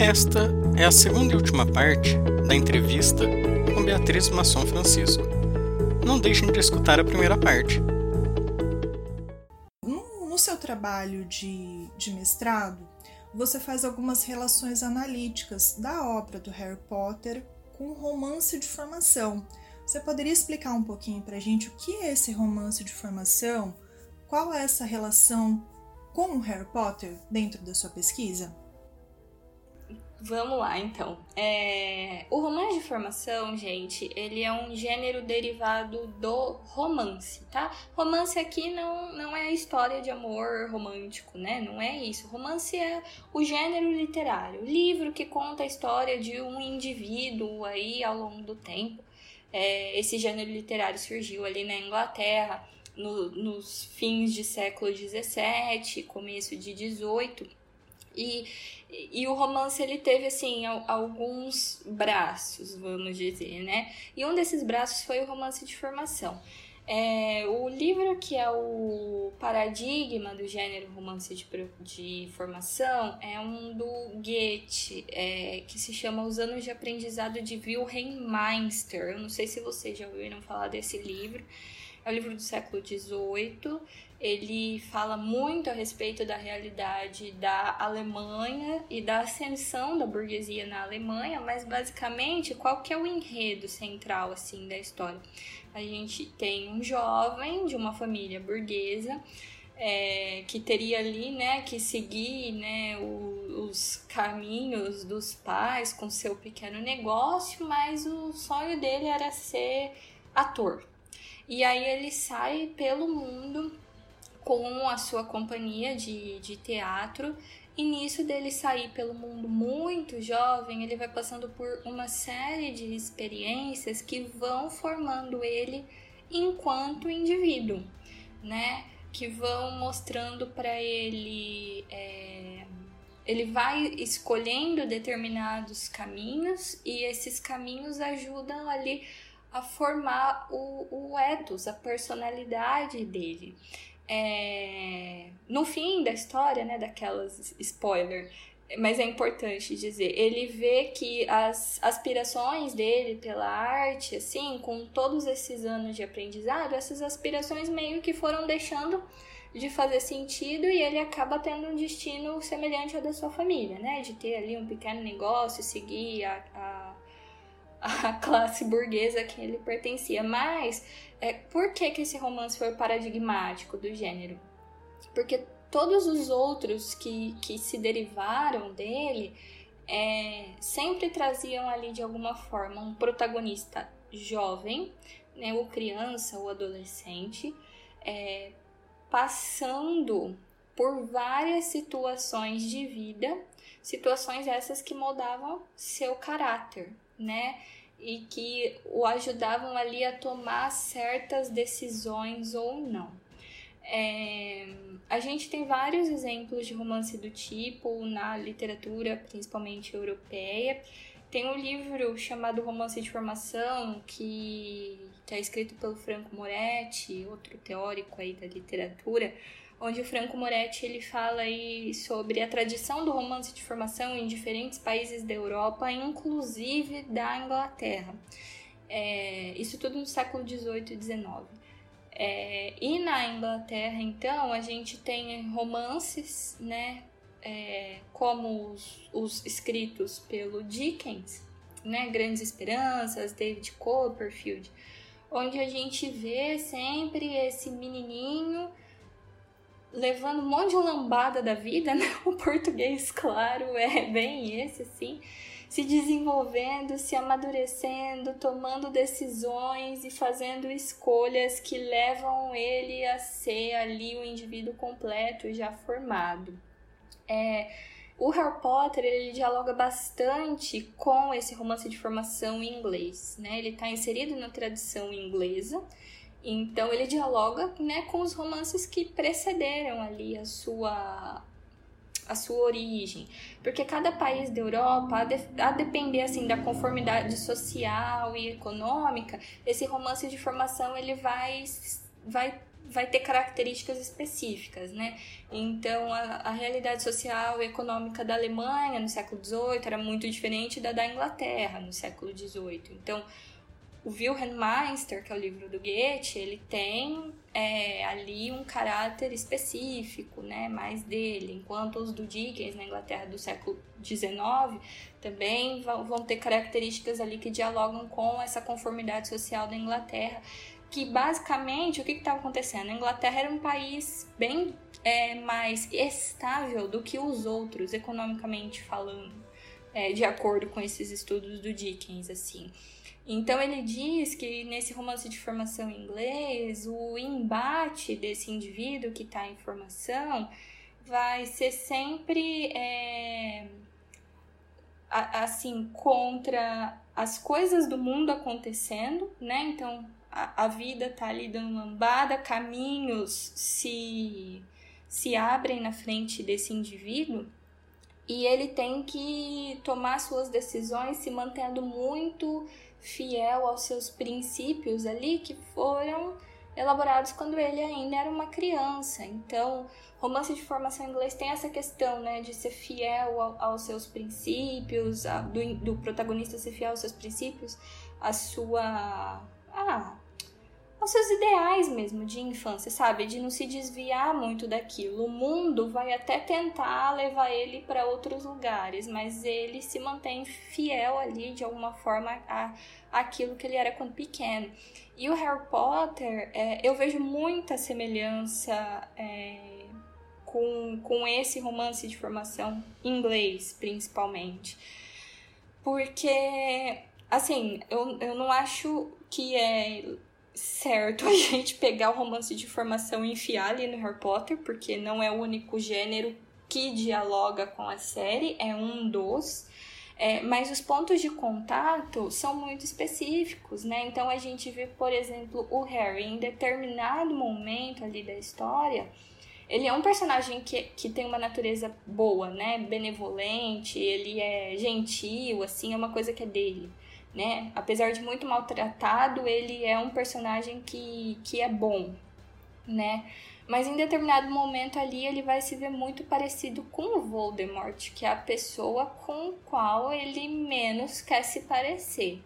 Esta é a segunda e última parte da entrevista com Beatriz Masson Francisco. Não deixem de escutar a primeira parte. No, no seu trabalho de, de mestrado, você faz algumas relações analíticas da obra do Harry Potter com o romance de formação. Você poderia explicar um pouquinho para a gente o que é esse romance de formação? Qual é essa relação com o Harry Potter dentro da sua pesquisa? Vamos lá, então. É... O romance de formação, gente, ele é um gênero derivado do romance, tá? Romance aqui não, não é história de amor romântico, né? Não é isso. Romance é o gênero literário, livro que conta a história de um indivíduo aí ao longo do tempo. É, esse gênero literário surgiu ali na Inglaterra no, nos fins de século XVII, começo de XVIII e, e o romance ele teve assim alguns braços, vamos dizer, né? E um desses braços foi o romance de formação. É, o livro que é o paradigma do gênero romance de, de formação é um do Goethe, é, que se chama Os Anos de Aprendizado de Wilhelm Meister. Eu não sei se vocês já ouviram falar desse livro. É um livro do século XVIII ele fala muito a respeito da realidade da Alemanha e da ascensão da burguesia na Alemanha, mas basicamente qual que é o enredo central assim da história? A gente tem um jovem de uma família burguesa é, que teria ali, né, que seguir, né, o, os caminhos dos pais com seu pequeno negócio, mas o sonho dele era ser ator. E aí ele sai pelo mundo com a sua companhia de, de teatro. E nisso dele sair pelo mundo muito jovem, ele vai passando por uma série de experiências que vão formando ele enquanto indivíduo, né? Que vão mostrando para ele. É, ele vai escolhendo determinados caminhos e esses caminhos ajudam ali a formar o, o ethos, a personalidade dele é, no fim da história, né, daquelas spoiler, mas é importante dizer, ele vê que as aspirações dele pela arte, assim, com todos esses anos de aprendizado, essas aspirações meio que foram deixando de fazer sentido e ele acaba tendo um destino semelhante ao da sua família, né? De ter ali um pequeno negócio, seguir a, a a classe burguesa a quem ele pertencia. Mas é, por que, que esse romance foi paradigmático do gênero? Porque todos os outros que, que se derivaram dele é, sempre traziam ali de alguma forma um protagonista jovem, né, ou criança ou adolescente, é, passando por várias situações de vida, situações essas que moldavam seu caráter, né? E que o ajudavam ali a tomar certas decisões ou não. É, a gente tem vários exemplos de romance do tipo na literatura, principalmente europeia. Tem um livro chamado Romance de Formação, que é escrito pelo Franco Moretti, outro teórico aí da literatura, onde o Franco Moretti ele fala aí sobre a tradição do romance de formação em diferentes países da Europa, inclusive da Inglaterra. É, isso tudo no século XVIII e XIX. É, e na Inglaterra, então, a gente tem romances, né, é, como os, os, escritos pelo Dickens, né, Grandes Esperanças, David Copperfield, onde a gente vê sempre esse menininho levando um monte de lambada da vida, né? O português, claro, é bem esse, assim. Se desenvolvendo, se amadurecendo, tomando decisões e fazendo escolhas que levam ele a ser ali o indivíduo completo, já formado. É, o Harry Potter ele dialoga bastante com esse romance de formação em inglês, né? Ele está inserido na tradição inglesa então ele dialoga, né, com os romances que precederam ali a sua a sua origem, porque cada país da Europa, a, de, a depender assim da conformidade social e econômica, esse romance de formação ele vai vai vai ter características específicas, né? Então, a, a realidade social e econômica da Alemanha no século XVIII era muito diferente da da Inglaterra no século XVIII. Então, o Wilhelm Meister, que é o livro do Goethe, ele tem é, ali um caráter específico, né, mais dele, enquanto os do Dickens na Inglaterra do século XIX também vão ter características ali que dialogam com essa conformidade social da Inglaterra, que basicamente o que estava acontecendo? A Inglaterra era um país bem é, mais estável do que os outros, economicamente falando, é, de acordo com esses estudos do Dickens, assim. Então ele diz que nesse romance de formação em inglês, o embate desse indivíduo que está em formação vai ser sempre é, assim contra as coisas do mundo acontecendo, né? Então a, a vida tá ali dando lambada, caminhos se se abrem na frente desse indivíduo e ele tem que tomar suas decisões se mantendo muito fiel aos seus princípios ali que foram elaborados quando ele ainda era uma criança. Então, romance de formação em inglês tem essa questão, né, de ser fiel ao, aos seus princípios, a, do, do protagonista ser fiel aos seus princípios, a sua ah, aos seus ideais mesmo de infância, sabe? De não se desviar muito daquilo. O mundo vai até tentar levar ele para outros lugares, mas ele se mantém fiel ali de alguma forma a aquilo que ele era quando pequeno. E o Harry Potter, é, eu vejo muita semelhança é, com, com esse romance de formação inglês, principalmente. Porque, assim, eu, eu não acho que é certo a gente pegar o romance de formação e enfiar ali no Harry Potter, porque não é o único gênero que dialoga com a série, é um dos. É, mas os pontos de contato são muito específicos, né? Então a gente vê, por exemplo, o Harry em determinado momento ali da história, ele é um personagem que, que tem uma natureza boa, né? Benevolente, ele é gentil, assim, é uma coisa que é dele né? Apesar de muito maltratado, ele é um personagem que, que é bom, né? Mas em determinado momento ali ele vai se ver muito parecido com o Voldemort, que é a pessoa com qual ele menos quer se parecer.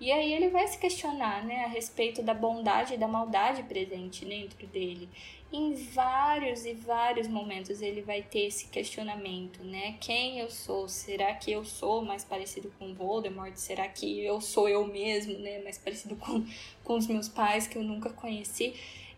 E aí ele vai se questionar, né, a respeito da bondade e da maldade presente dentro dele em vários e vários momentos ele vai ter esse questionamento, né? Quem eu sou? Será que eu sou mais parecido com Voldemort? Será que eu sou eu mesmo, né? Mais parecido com, com os meus pais que eu nunca conheci?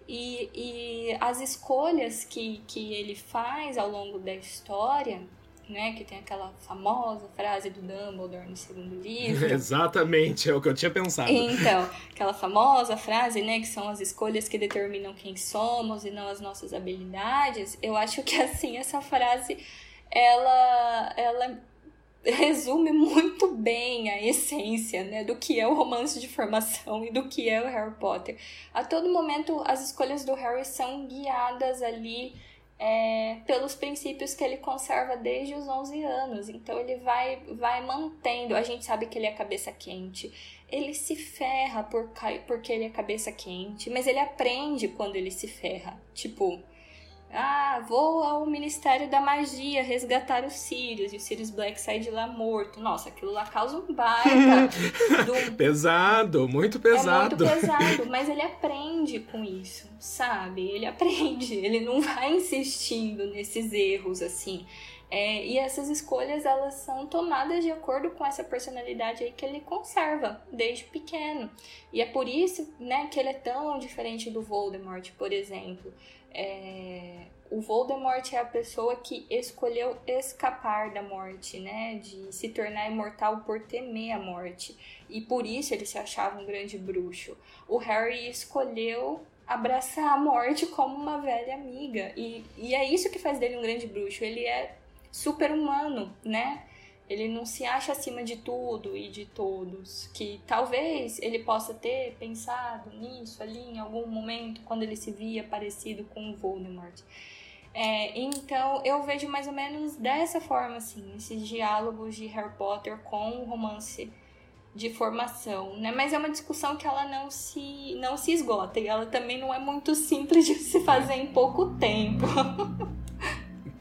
E, e as escolhas que, que ele faz ao longo da história né? Que tem aquela famosa frase do Dumbledore no segundo livro. Exatamente, é o que eu tinha pensado. Então, aquela famosa frase, né? Que são as escolhas que determinam quem somos e não as nossas habilidades. Eu acho que, assim, essa frase, ela, ela resume muito bem a essência, né? Do que é o romance de formação e do que é o Harry Potter. A todo momento, as escolhas do Harry são guiadas ali é, pelos princípios que ele conserva desde os 11 anos. Então ele vai, vai mantendo. A gente sabe que ele é cabeça quente. Ele se ferra por, porque ele é cabeça quente, mas ele aprende quando ele se ferra. Tipo, ah, vou ao Ministério da Magia resgatar os Sirius. E o Sirius Black sai de lá morto. Nossa, aquilo lá causa um baita. do... pesado, muito pesado. É muito pesado, mas ele aprende com isso, sabe? Ele aprende, ele não vai insistindo nesses erros assim. É, e essas escolhas elas são tomadas de acordo com essa personalidade aí que ele conserva desde pequeno. E é por isso né, que ele é tão diferente do Voldemort, por exemplo. É, o Voldemort é a pessoa que escolheu escapar da morte, né? De se tornar imortal por temer a morte. E por isso ele se achava um grande bruxo. O Harry escolheu abraçar a morte como uma velha amiga. E, e é isso que faz dele um grande bruxo. Ele é super humano, né? Ele não se acha acima de tudo e de todos. Que talvez ele possa ter pensado nisso ali em algum momento, quando ele se via parecido com o Voldemort. É, então eu vejo mais ou menos dessa forma, assim, esses diálogos de Harry Potter com o romance de formação, né? Mas é uma discussão que ela não se não se esgota e ela também não é muito simples de se fazer em pouco tempo.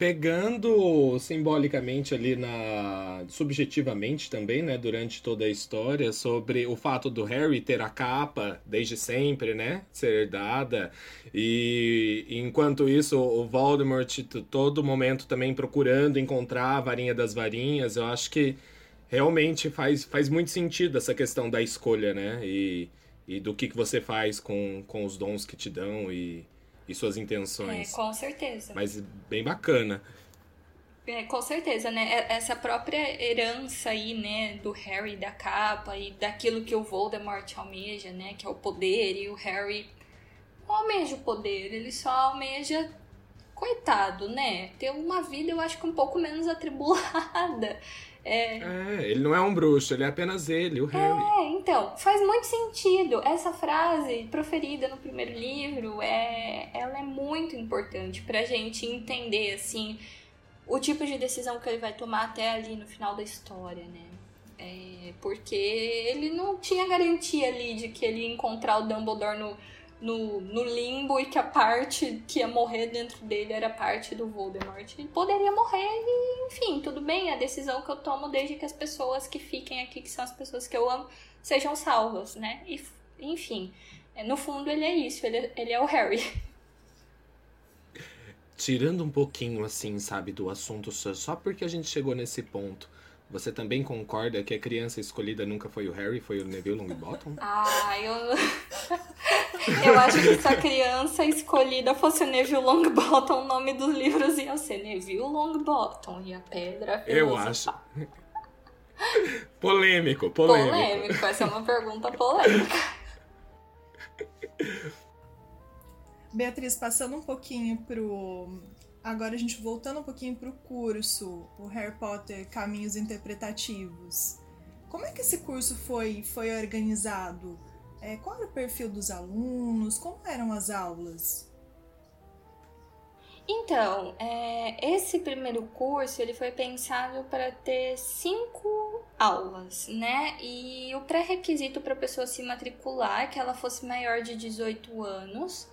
Pegando simbolicamente ali na subjetivamente também, né, durante toda a história sobre o fato do Harry ter a capa desde sempre, né, ser herdada e enquanto isso o Voldemort todo momento também procurando encontrar a varinha das varinhas, eu acho que realmente faz, faz muito sentido essa questão da escolha, né? E, e do que, que você faz com, com os dons que te dão e, e suas intenções. É, com certeza. Mas bem bacana. É, com certeza, né? Essa própria herança aí, né, do Harry da capa e daquilo que o Voldemort almeja, né, que é o poder, e o Harry não almeja o poder, ele só almeja, coitado, né, ter uma vida, eu acho que um pouco menos atribulada. É... é, ele não é um bruxo, ele é apenas ele, o Harry. É, então, faz muito sentido. Essa frase proferida no primeiro livro, é, ela é muito importante pra gente entender, assim, o tipo de decisão que ele vai tomar até ali no final da história, né? É, porque ele não tinha garantia ali de que ele ia encontrar o Dumbledore no no, no limbo e que a parte que ia morrer dentro dele era parte do Voldemort. Ele poderia morrer e, enfim, tudo bem, a decisão que eu tomo desde que as pessoas que fiquem aqui, que são as pessoas que eu amo, sejam salvas, né? E, enfim, no fundo ele é isso, ele, ele é o Harry. Tirando um pouquinho, assim, sabe, do assunto só porque a gente chegou nesse ponto. Você também concorda que a criança escolhida nunca foi o Harry, foi o Neville Longbottom? Ah, eu. eu acho que se a criança escolhida fosse o Neville Longbottom, o nome dos livros ia ser Neville Longbottom e a pedra filosofal. Eu acho. polêmico, polêmico. Polêmico, essa é uma pergunta polêmica. Beatriz, passando um pouquinho pro Agora a gente voltando um pouquinho para o curso, o Harry Potter Caminhos Interpretativos. Como é que esse curso foi, foi organizado? É, qual era o perfil dos alunos? Como eram as aulas? Então, é, esse primeiro curso ele foi pensado para ter cinco aulas, né? E o pré-requisito para a pessoa se matricular é que ela fosse maior de 18 anos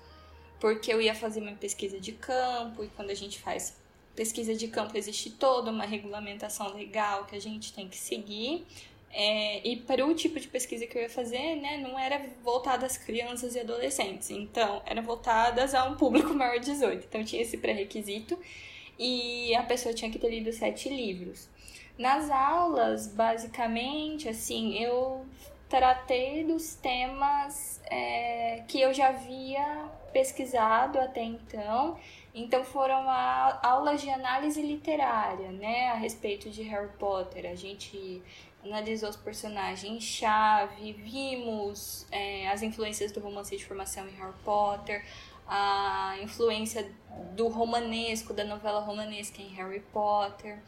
porque eu ia fazer minha pesquisa de campo e quando a gente faz pesquisa de campo existe toda uma regulamentação legal que a gente tem que seguir. É, e para o tipo de pesquisa que eu ia fazer, né, não era voltada às crianças e adolescentes, então era voltadas a um público maior de 18. Então tinha esse pré-requisito e a pessoa tinha que ter lido sete livros. Nas aulas, basicamente, assim, eu tratei dos temas é, que eu já havia pesquisado até então. Então foram a, aulas de análise literária, né, a respeito de Harry Potter. A gente analisou os personagens chave, vimos é, as influências do romance de formação em Harry Potter, a influência do romanesco, da novela romanesca em Harry Potter.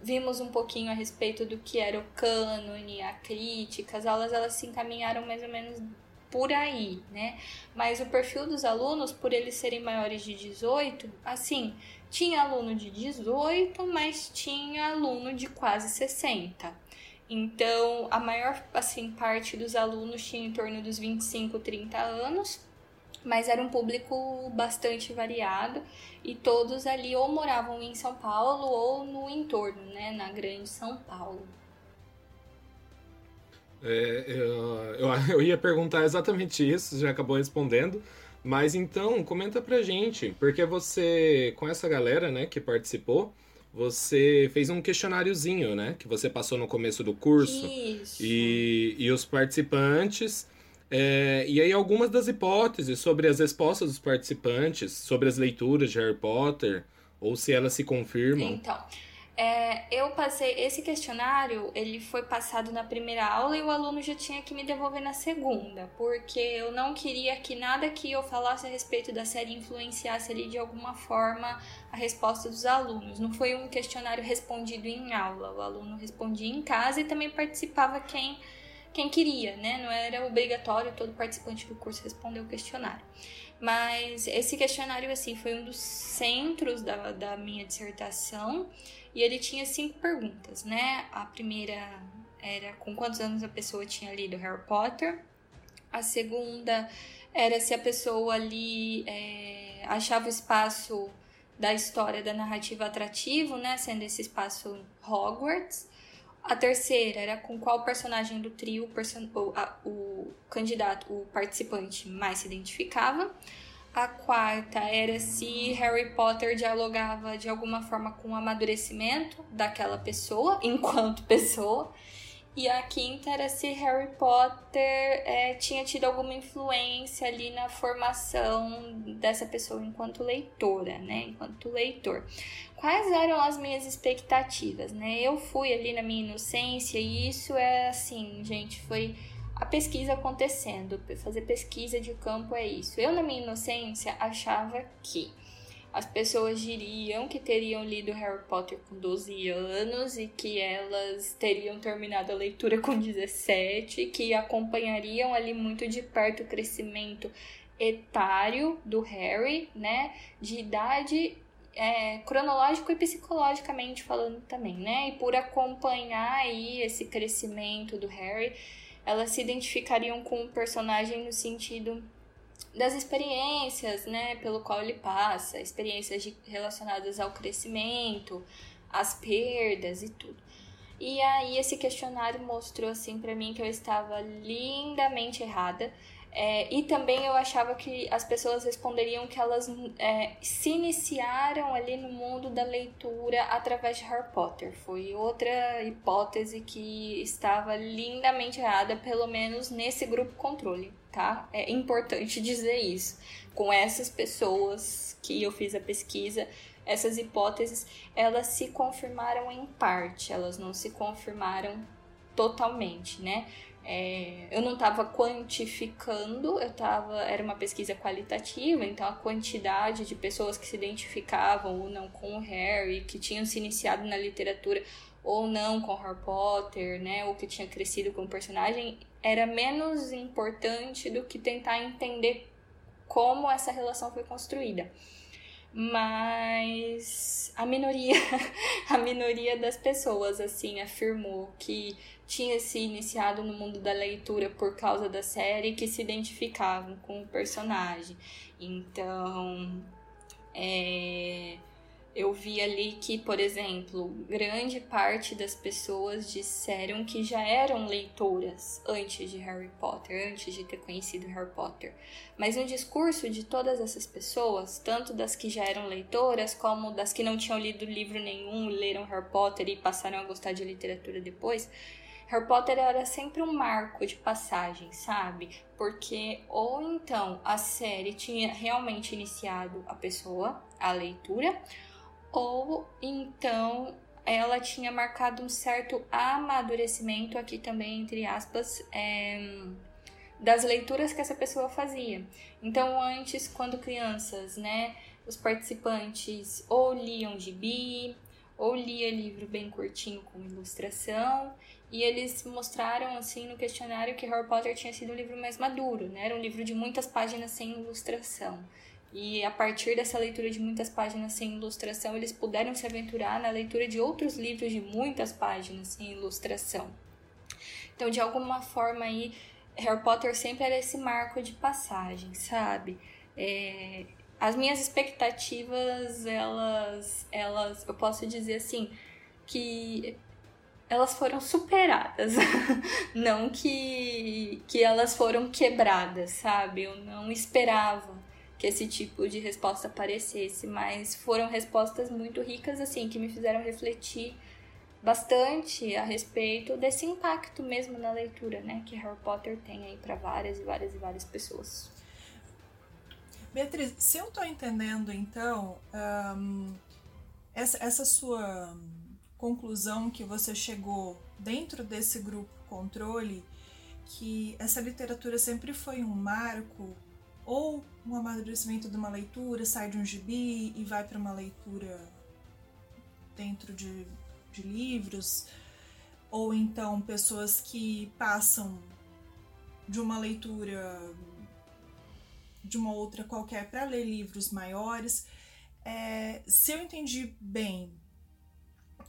Vimos um pouquinho a respeito do que era o cânone, a crítica. As aulas elas se encaminharam mais ou menos por aí, né? Mas o perfil dos alunos, por eles serem maiores de 18, assim, tinha aluno de 18, mas tinha aluno de quase 60. Então, a maior assim parte dos alunos tinha em torno dos 25, 30 anos, mas era um público bastante variado e todos ali ou moravam em São Paulo ou no entorno, né, na grande São Paulo. É, eu, eu, ia perguntar exatamente isso, já acabou respondendo. Mas então, comenta pra gente, porque você, com essa galera, né, que participou, você fez um questionáriozinho, né, que você passou no começo do curso. Isso. E, e os participantes. É, e aí, algumas das hipóteses sobre as respostas dos participantes, sobre as leituras de Harry Potter, ou se elas se confirmam. Então. É, eu passei esse questionário, ele foi passado na primeira aula e o aluno já tinha que me devolver na segunda, porque eu não queria que nada que eu falasse a respeito da série influenciasse ali de alguma forma a resposta dos alunos. Não foi um questionário respondido em aula, o aluno respondia em casa e também participava quem quem queria, né? Não era obrigatório todo participante do curso responder o questionário. Mas esse questionário, assim, foi um dos centros da, da minha dissertação e ele tinha cinco perguntas, né? A primeira era com quantos anos a pessoa tinha lido Harry Potter. A segunda era se a pessoa ali é, achava o espaço da história da narrativa atrativo, né, sendo esse espaço Hogwarts. A terceira era com qual personagem do trio o, a, o candidato, o participante mais se identificava. A quarta era se Harry Potter dialogava de alguma forma com o amadurecimento daquela pessoa, enquanto pessoa. E a quinta era se Harry Potter é, tinha tido alguma influência ali na formação dessa pessoa enquanto leitora, né? Enquanto leitor. Quais eram as minhas expectativas, né? Eu fui ali na minha inocência e isso é assim, gente, foi a pesquisa acontecendo. Fazer pesquisa de campo é isso. Eu, na minha inocência, achava que as pessoas diriam que teriam lido Harry Potter com 12 anos e que elas teriam terminado a leitura com 17, que acompanhariam ali muito de perto o crescimento etário do Harry, né? De idade é, cronológico e psicologicamente falando também, né? E por acompanhar aí esse crescimento do Harry, elas se identificariam com o personagem no sentido das experiências, né, pelo qual ele passa, experiências de, relacionadas ao crescimento, às perdas e tudo. E aí esse questionário mostrou assim para mim que eu estava lindamente errada. É, e também eu achava que as pessoas responderiam que elas é, se iniciaram ali no mundo da leitura através de Harry Potter. Foi outra hipótese que estava lindamente errada, pelo menos nesse grupo controle tá? É importante dizer isso. Com essas pessoas que eu fiz a pesquisa, essas hipóteses, elas se confirmaram em parte, elas não se confirmaram totalmente, né? É, eu não estava quantificando, eu tava, era uma pesquisa qualitativa, então a quantidade de pessoas que se identificavam ou não com o Harry, que tinham se iniciado na literatura ou não com Harry Potter, né, ou que tinha crescido com o personagem, era menos importante do que tentar entender como essa relação foi construída. Mas a minoria, a minoria das pessoas assim afirmou que tinha se iniciado no mundo da leitura por causa da série que se identificavam com o personagem. Então, é, eu vi ali que, por exemplo, grande parte das pessoas disseram que já eram leitoras antes de Harry Potter, antes de ter conhecido Harry Potter. Mas no discurso de todas essas pessoas, tanto das que já eram leitoras, como das que não tinham lido livro nenhum, leram Harry Potter e passaram a gostar de literatura depois, Harry Potter era sempre um marco de passagem, sabe? Porque ou então a série tinha realmente iniciado a pessoa, a leitura, ou então ela tinha marcado um certo amadurecimento, aqui também entre aspas, é, das leituras que essa pessoa fazia. Então, antes, quando crianças, né, os participantes ou liam gibi, ou lia livro bem curtinho com ilustração, e eles mostraram assim no questionário que Harry Potter tinha sido um livro mais maduro, né? Era um livro de muitas páginas sem ilustração. E a partir dessa leitura de muitas páginas sem ilustração, eles puderam se aventurar na leitura de outros livros de muitas páginas sem ilustração. Então, de alguma forma aí, Harry Potter sempre era esse marco de passagem, sabe? É, as minhas expectativas, elas, elas, eu posso dizer assim, que elas foram superadas, não que, que elas foram quebradas, sabe? Eu não esperava que esse tipo de resposta aparecesse, mas foram respostas muito ricas, assim, que me fizeram refletir bastante a respeito desse impacto mesmo na leitura, né, que Harry Potter tem aí para várias e várias e várias pessoas. Beatriz, se eu estou entendendo, então, essa, essa sua conclusão que você chegou dentro desse grupo controle, que essa literatura sempre foi um marco ou um amadurecimento de uma leitura, sai de um gibi e vai para uma leitura dentro de, de livros, ou então pessoas que passam de uma leitura de uma outra qualquer para ler livros maiores. É, se eu entendi bem,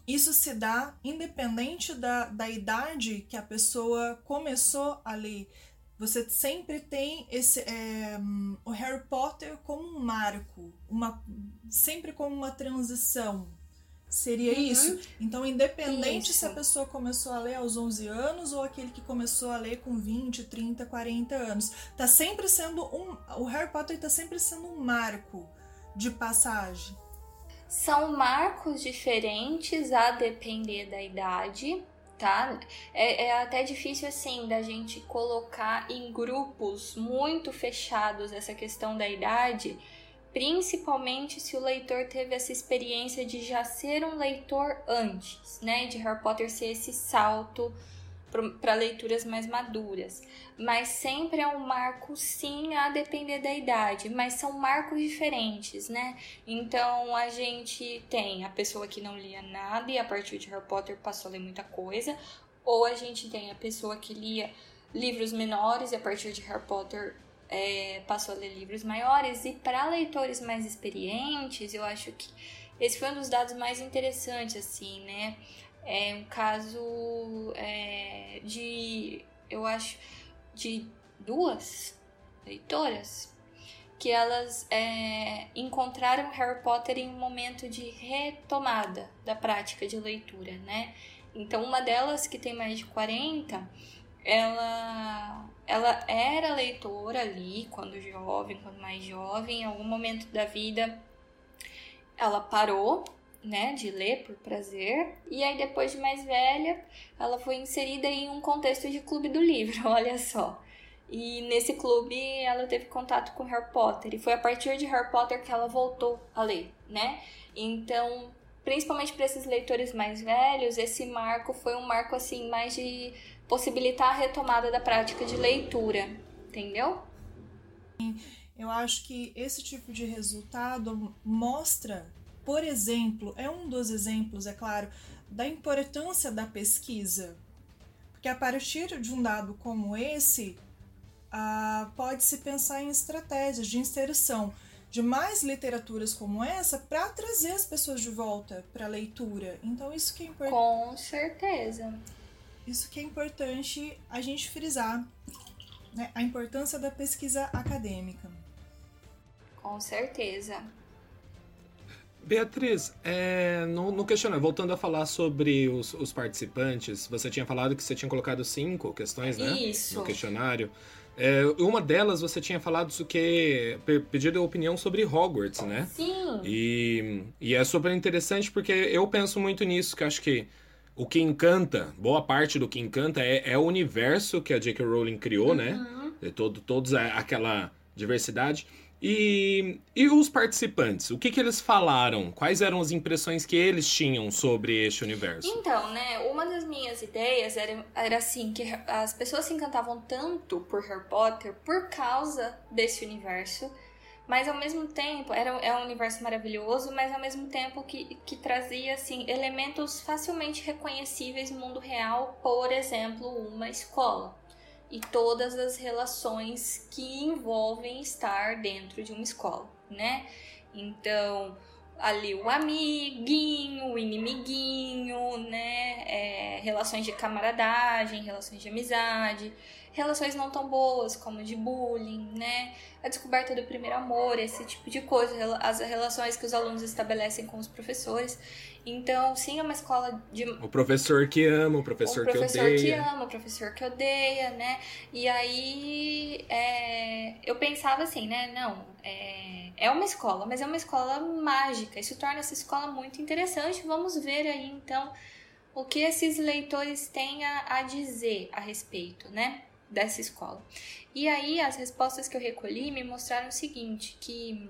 isso se dá independente da, da idade que a pessoa começou a ler. Você sempre tem esse é, o Harry Potter como um marco, uma, sempre como uma transição. Seria uhum. isso? Então, independente isso. se a pessoa começou a ler aos 11 anos ou aquele que começou a ler com 20, 30, 40 anos, tá sempre sendo um o Harry Potter tá sempre sendo um marco de passagem. São marcos diferentes a depender da idade, tá? É, é, até difícil assim da gente colocar em grupos muito fechados essa questão da idade, principalmente se o leitor teve essa experiência de já ser um leitor antes, né? De Harry Potter ser esse salto para leituras mais maduras. Mas sempre é um marco, sim, a depender da idade, mas são marcos diferentes, né? Então a gente tem a pessoa que não lia nada e a partir de Harry Potter passou a ler muita coisa, ou a gente tem a pessoa que lia livros menores e a partir de Harry Potter é, passou a ler livros maiores. E para leitores mais experientes, eu acho que esse foi um dos dados mais interessantes, assim, né? É um caso é, de, eu acho, de duas leitoras que elas é, encontraram Harry Potter em um momento de retomada da prática de leitura, né? Então, uma delas, que tem mais de 40, ela, ela era leitora ali, quando jovem, quando mais jovem, em algum momento da vida ela parou né, de ler por prazer. E aí depois de mais velha, ela foi inserida em um contexto de clube do livro, olha só. E nesse clube ela teve contato com Harry Potter e foi a partir de Harry Potter que ela voltou a ler, né? Então, principalmente para esses leitores mais velhos, esse marco foi um marco assim mais de possibilitar a retomada da prática de leitura, entendeu? Eu acho que esse tipo de resultado mostra por exemplo, é um dos exemplos, é claro, da importância da pesquisa. Porque a partir de um dado como esse, ah, pode-se pensar em estratégias de inserção de mais literaturas como essa para trazer as pessoas de volta para a leitura. Então, isso que é importante. Com certeza. Isso que é importante a gente frisar. Né? A importância da pesquisa acadêmica. Com certeza. Beatriz, é, no, no, questionário, voltando a falar sobre os, os, participantes, você tinha falado que você tinha colocado cinco questões, né? Isso. No questionário. É, uma delas você tinha falado isso que pedido opinião sobre Hogwarts, né? Sim. E, e é super interessante porque eu penso muito nisso, que acho que o que encanta, boa parte do que encanta é, é o universo que a J.K. Rowling criou, né? uhum. né? todo, todos aquela diversidade. E, e os participantes, o que, que eles falaram? Quais eram as impressões que eles tinham sobre este universo? Então, né, uma das minhas ideias era, era assim, que as pessoas se encantavam tanto por Harry Potter por causa desse universo, mas ao mesmo tempo, era, é um universo maravilhoso, mas ao mesmo tempo que, que trazia, assim, elementos facilmente reconhecíveis no mundo real, por exemplo, uma escola e todas as relações que envolvem estar dentro de uma escola, né? Então, ali o amiguinho, o inimiguinho, né? É, relações de camaradagem, relações de amizade, relações não tão boas, como de bullying, né? A descoberta do primeiro amor, esse tipo de coisa, as relações que os alunos estabelecem com os professores. Então, sim, é uma escola de. O professor que ama, o professor, o professor que odeia. O professor que ama, o professor que odeia, né? E aí é, eu pensava assim, né? Não, é, é uma escola, mas é uma escola mágica. Isso torna essa escola muito interessante. Vamos ver aí então o que esses leitores têm a, a dizer a respeito, né? Dessa escola. E aí as respostas que eu recolhi me mostraram o seguinte: que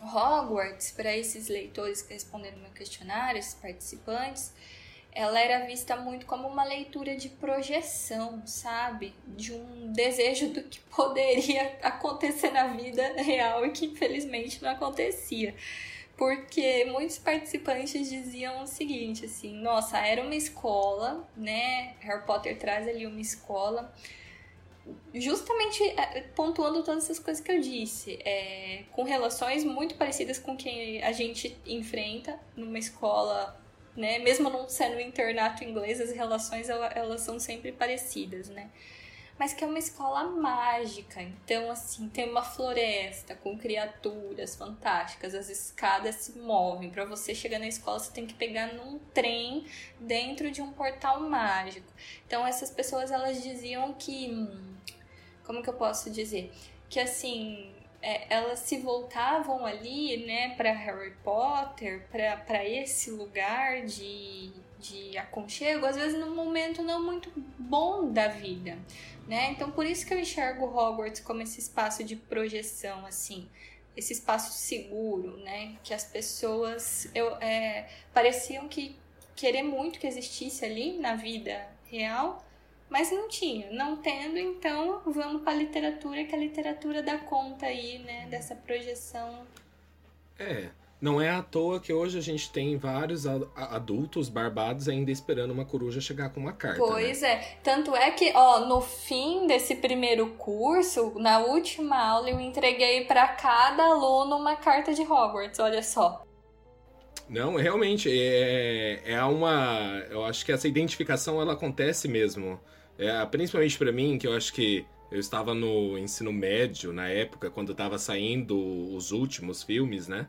Hogwarts, para esses leitores que responderam meu questionário, esses participantes, ela era vista muito como uma leitura de projeção, sabe? De um desejo do que poderia acontecer na vida real e que infelizmente não acontecia. Porque muitos participantes diziam o seguinte, assim, nossa, era uma escola, né? Harry Potter traz ali uma escola justamente é, pontuando todas essas coisas que eu disse, é, com relações muito parecidas com quem a gente enfrenta numa escola né? Mesmo não sendo um internato inglês, as relações elas são sempre parecidas, né? Mas que é uma escola mágica. Então, assim, tem uma floresta com criaturas fantásticas, as escadas se movem. Para você chegar na escola, você tem que pegar num trem dentro de um portal mágico. Então, essas pessoas elas diziam que. Hum, como que eu posso dizer? Que assim, é, elas se voltavam ali, né, para Harry Potter, para esse lugar de, de aconchego, às vezes num momento não muito bom da vida, né? Então por isso que eu enxergo Hogwarts como esse espaço de projeção, assim, esse espaço seguro, né? Que as pessoas eu, é, pareciam que querer muito que existisse ali na vida real, mas não tinha. Não tendo, então vamos para a literatura, que a literatura dá conta aí, né, dessa projeção. É. Não é à toa que hoje a gente tem vários adultos barbados ainda esperando uma coruja chegar com uma carta. Pois né? é. Tanto é que, ó, no fim desse primeiro curso, na última aula, eu entreguei para cada aluno uma carta de Hogwarts, olha só. Não, realmente, é, é uma. Eu acho que essa identificação ela acontece mesmo. É, principalmente para mim, que eu acho que eu estava no ensino médio na época, quando estava saindo os últimos filmes, né?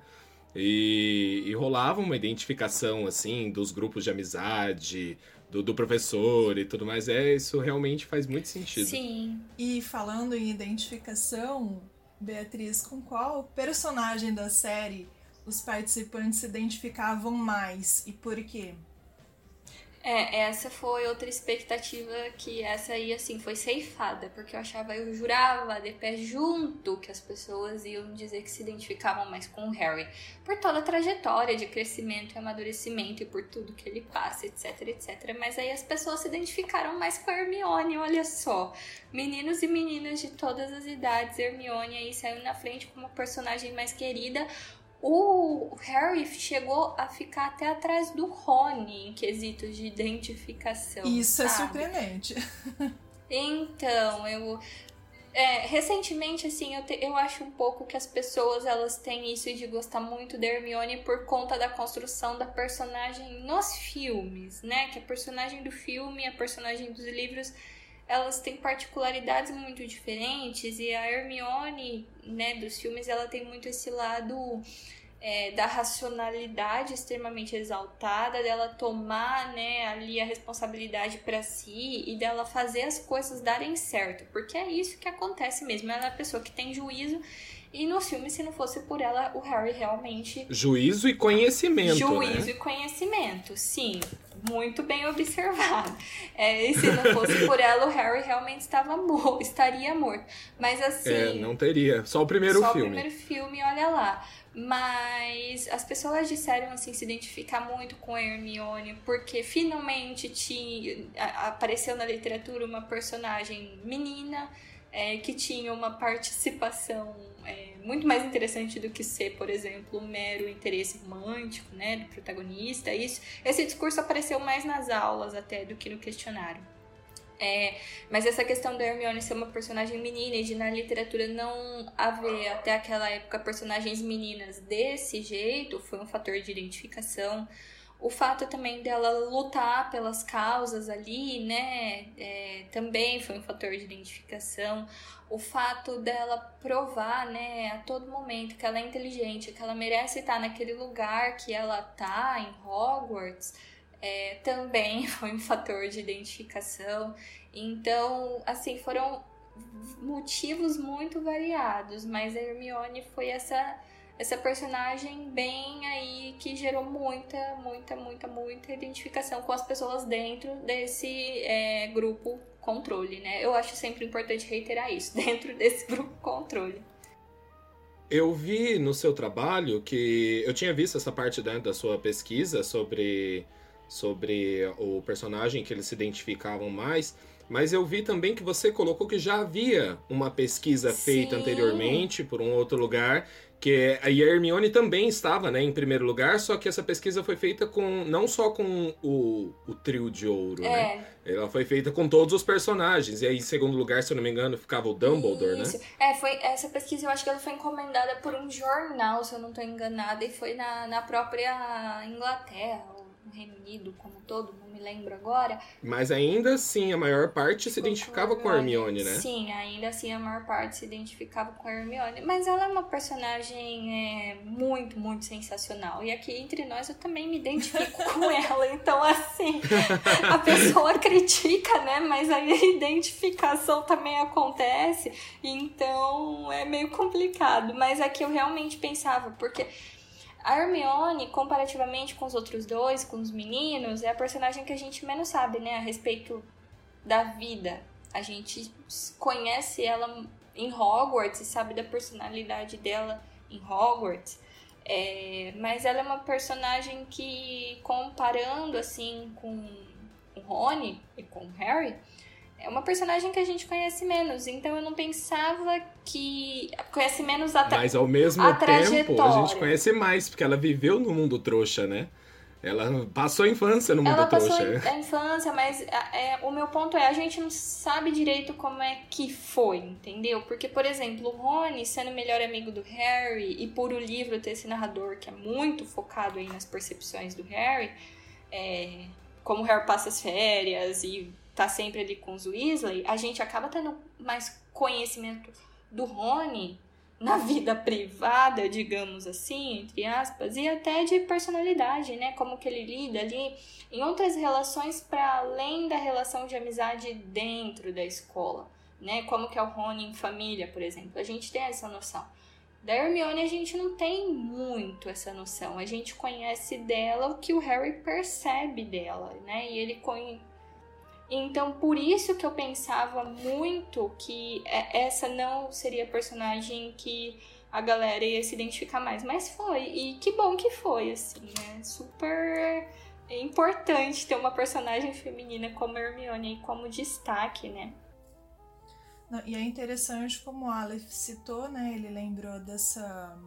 E, e, rolava uma identificação, assim, dos grupos de amizade, do, do, professor e tudo mais. É, isso realmente faz muito sentido. Sim. E falando em identificação, Beatriz, com qual personagem da série os participantes se identificavam mais e por quê? É, essa foi outra expectativa que essa aí, assim, foi ceifada, porque eu achava, eu jurava de pé junto que as pessoas iam dizer que se identificavam mais com o Harry, por toda a trajetória de crescimento e amadurecimento e por tudo que ele passa, etc, etc. Mas aí as pessoas se identificaram mais com a Hermione, olha só. Meninos e meninas de todas as idades, Hermione aí saiu na frente como personagem mais querida, o Harry chegou a ficar até atrás do Rony em quesitos de identificação. Isso é sabe? é surpreendente. Então, eu. É, recentemente, assim, eu, te, eu acho um pouco que as pessoas elas têm isso de gostar muito da Hermione por conta da construção da personagem nos filmes, né? Que a personagem do filme, a personagem dos livros elas têm particularidades muito diferentes e a Hermione, né, dos filmes, ela tem muito esse lado é, da racionalidade extremamente exaltada, dela tomar, né, ali a responsabilidade para si e dela fazer as coisas darem certo, porque é isso que acontece mesmo. Ela é a pessoa que tem juízo e no filme, se não fosse por ela, o Harry realmente. Juízo e conhecimento. Juízo né? e conhecimento, sim muito bem observado. É, e se não fosse por ela, o Harry realmente estava morto, estaria morto. Mas assim. É, não teria. Só o primeiro só filme. Só o primeiro filme, olha lá. Mas as pessoas disseram assim se identificar muito com a Hermione porque finalmente tinha, apareceu na literatura uma personagem menina é, que tinha uma participação muito mais interessante do que ser, por exemplo, um mero interesse romântico, né, do protagonista. Isso, esse discurso apareceu mais nas aulas até do que no questionário. É, mas essa questão da Hermione ser uma personagem menina e de na literatura não haver até aquela época personagens meninas desse jeito foi um fator de identificação o fato também dela lutar pelas causas ali, né, é, também foi um fator de identificação. O fato dela provar, né, a todo momento que ela é inteligente, que ela merece estar naquele lugar que ela tá em Hogwarts, é, também foi um fator de identificação. Então, assim, foram motivos muito variados, mas a Hermione foi essa essa personagem bem aí que gerou muita, muita, muita, muita identificação com as pessoas dentro desse é, grupo controle, né? Eu acho sempre importante reiterar isso, dentro desse grupo controle. Eu vi no seu trabalho que eu tinha visto essa parte né, da sua pesquisa sobre, sobre o personagem que eles se identificavam mais. Mas eu vi também que você colocou que já havia uma pesquisa Sim. feita anteriormente por um outro lugar que a Hermione também estava né, em primeiro lugar, só que essa pesquisa foi feita com não só com o, o trio de ouro, né? é. né? Ela foi feita com todos os personagens. E aí, em segundo lugar, se eu não me engano, ficava o Dumbledore, Isso. né? É, foi, essa pesquisa eu acho que ela foi encomendada por um jornal, se eu não estou enganada, e foi na, na própria Inglaterra, no Reino Unido como todo, não me lembro agora. Mas ainda assim, a maior parte se identificava com a Hermione, né? Sim, ainda assim a maior parte se identificava com a Hermione. Mas ela é uma personagem é, muito, muito sensacional. E aqui entre nós eu também me identifico com ela. Então, assim, a pessoa critica, né? Mas a identificação também acontece. Então é meio complicado. Mas aqui eu realmente pensava, porque a Hermione, comparativamente com os outros dois, com os meninos, é a personagem que a gente menos sabe, né, a respeito da vida. A gente conhece ela em Hogwarts e sabe da personalidade dela em Hogwarts. É, mas ela é uma personagem que, comparando assim com o Rony e com o Harry, é uma personagem que a gente conhece menos, então eu não pensava que conhece menos a Mas ao mesmo tempo a gente conhece mais, porque ela viveu no mundo trouxa, né? Ela passou a infância no mundo ela trouxa. Ela passou a infância, mas é, o meu ponto é, a gente não sabe direito como é que foi, entendeu? Porque, por exemplo, o Rony, sendo o melhor amigo do Harry, e por o livro ter esse narrador que é muito focado aí nas percepções do Harry, é, como o Harry passa as férias e tá sempre ali com os Weasley, a gente acaba tendo mais conhecimento do Rony na vida privada, digamos assim, entre aspas, e até de personalidade, né? Como que ele lida ali em outras relações para além da relação de amizade dentro da escola, né? Como que é o Rony em família, por exemplo. A gente tem essa noção. Da Hermione a gente não tem muito essa noção. A gente conhece dela o que o Harry percebe dela, né? E ele então, por isso que eu pensava muito que é, essa não seria a personagem que a galera ia se identificar mais. Mas foi. E que bom que foi, assim, né? Super importante ter uma personagem feminina como Hermione como destaque, né? Não, e é interessante como o Aleph citou, né? Ele lembrou dessa,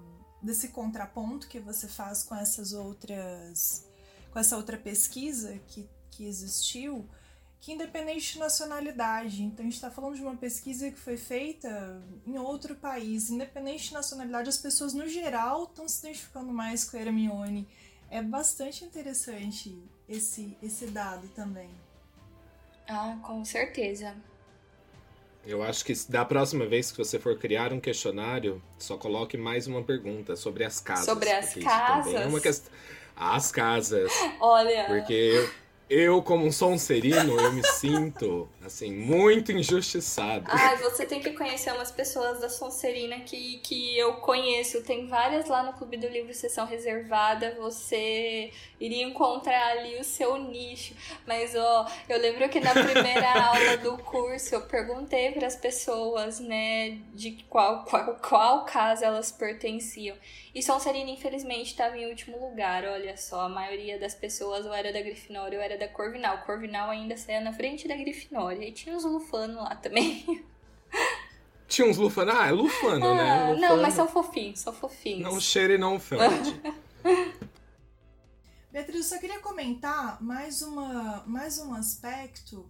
desse contraponto que você faz com essas outras. com essa outra pesquisa que, que existiu que independente de nacionalidade, então a gente está falando de uma pesquisa que foi feita em outro país, independente de nacionalidade, as pessoas no geral estão se identificando mais com a Hermione. É bastante interessante esse, esse dado também. Ah, com certeza. Eu acho que da próxima vez que você for criar um questionário, só coloque mais uma pergunta sobre as casas. Sobre as casas? É uma quest... As casas. Olha. Porque eu, como um sonserino, eu me sinto, assim, muito injustiçado. Ai, você tem que conhecer umas pessoas da Sonserina que, que eu conheço. Tem várias lá no Clube do Livro Sessão Reservada. Você iria encontrar ali o seu nicho. Mas, ó, eu lembro que na primeira aula do curso eu perguntei para as pessoas, né, de qual, qual, qual casa elas pertenciam. E Sonserina, infelizmente, estava em último lugar. Olha só, a maioria das pessoas ou era da Grifinória ou era da Corvinal. Corvinal ainda saía na frente da Grifinória. E tinha os Lufano lá também. Tinha uns Lufano? Ah, é Lufano, ah, né? Lufano. Não, mas são fofinhos, são fofinhos. Não cheira e não fede. Beatriz, eu só queria comentar mais, uma, mais um aspecto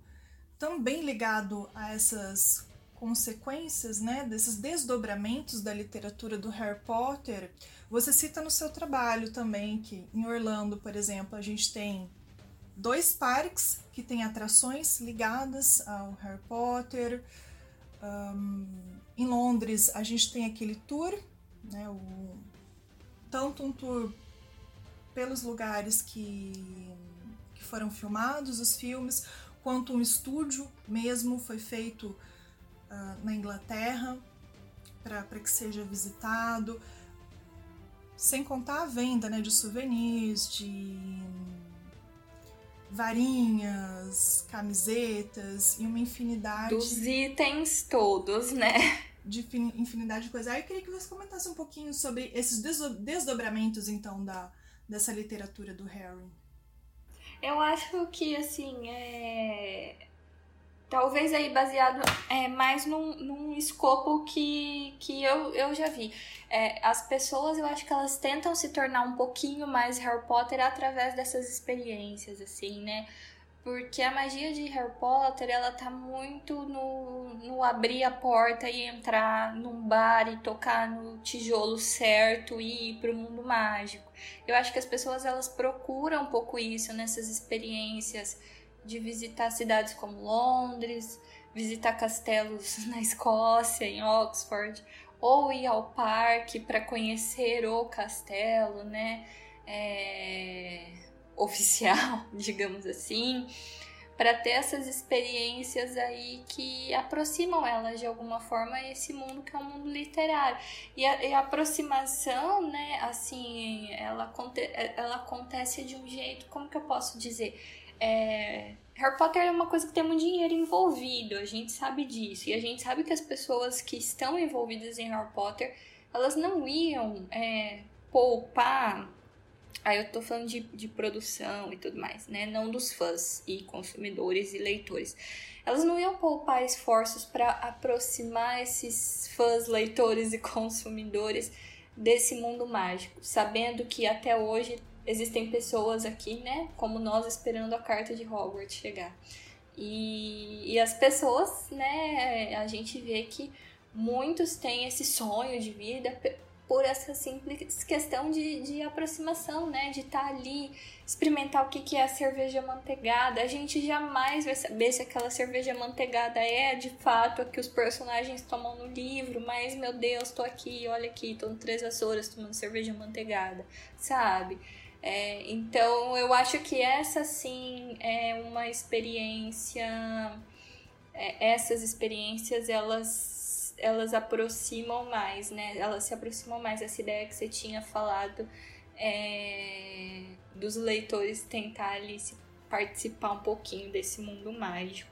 também ligado a essas consequências, né, desses desdobramentos da literatura do Harry Potter, você cita no seu trabalho também que em Orlando, por exemplo, a gente tem dois parques que têm atrações ligadas ao Harry Potter. Um, em Londres, a gente tem aquele tour, né, o, tanto um tour pelos lugares que, que foram filmados os filmes, quanto um estúdio mesmo foi feito uh, na Inglaterra para que seja visitado, sem contar a venda né, de souvenirs, de varinhas, camisetas e uma infinidade. Dos itens todos, né? De infinidade de coisas. Aí eu queria que você comentasse um pouquinho sobre esses desdobramentos, então, da, dessa literatura do Harry. Eu acho que, assim, é Talvez aí baseado é, mais num, num escopo que, que eu, eu já vi. É, as pessoas, eu acho que elas tentam se tornar um pouquinho mais Harry Potter através dessas experiências, assim, né? porque a magia de Harry Potter, ela tá muito no, no abrir a porta e entrar num bar e tocar no tijolo certo e ir pro mundo mágico. Eu acho que as pessoas elas procuram um pouco isso nessas experiências de visitar cidades como Londres, visitar castelos na Escócia, em Oxford, ou ir ao parque para conhecer o castelo, né? É oficial, digamos assim, para ter essas experiências aí que aproximam elas de alguma forma a esse mundo que é o um mundo literário. E a, e a, aproximação, né, assim, ela, ela acontece de um jeito, como que eu posso dizer? É, Harry Potter é uma coisa que tem muito dinheiro envolvido, a gente sabe disso. E a gente sabe que as pessoas que estão envolvidas em Harry Potter, elas não iam é, poupar Aí eu tô falando de, de produção e tudo mais, né? Não dos fãs e consumidores e leitores. Elas não iam poupar esforços para aproximar esses fãs, leitores e consumidores desse mundo mágico, sabendo que até hoje existem pessoas aqui, né, como nós, esperando a carta de Hogwarts chegar. E, e as pessoas, né, a gente vê que muitos têm esse sonho de vida por essa simples questão de, de aproximação, né? De estar tá ali, experimentar o que, que é a cerveja manteigada. A gente jamais vai saber se aquela cerveja manteigada é de fato a que os personagens tomam no livro, mas meu Deus, tô aqui, olha aqui, tô no Três Vassouras tomando cerveja manteigada, sabe? É, então eu acho que essa sim é uma experiência. É, essas experiências elas elas aproximam mais, né? Elas se aproximam mais dessa ideia que você tinha falado é, dos leitores tentar ali participar um pouquinho desse mundo mágico.